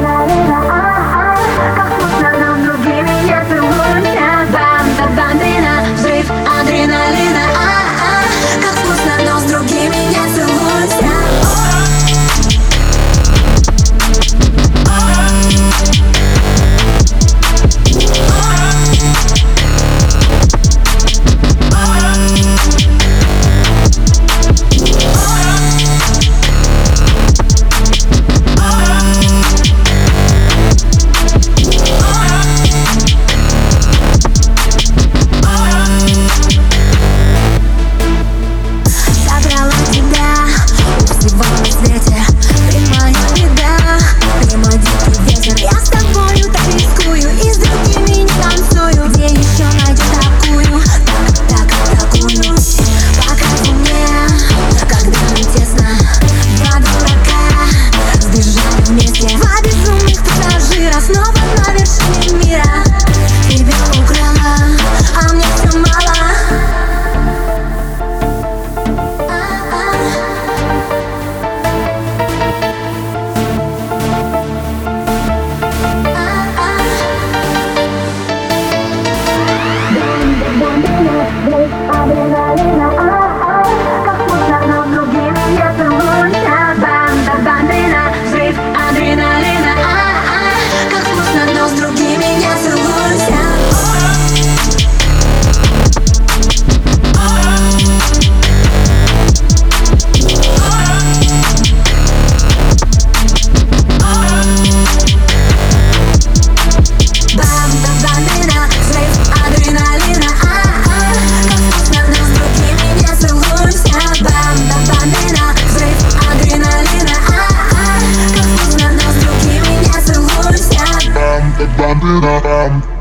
la la la it up.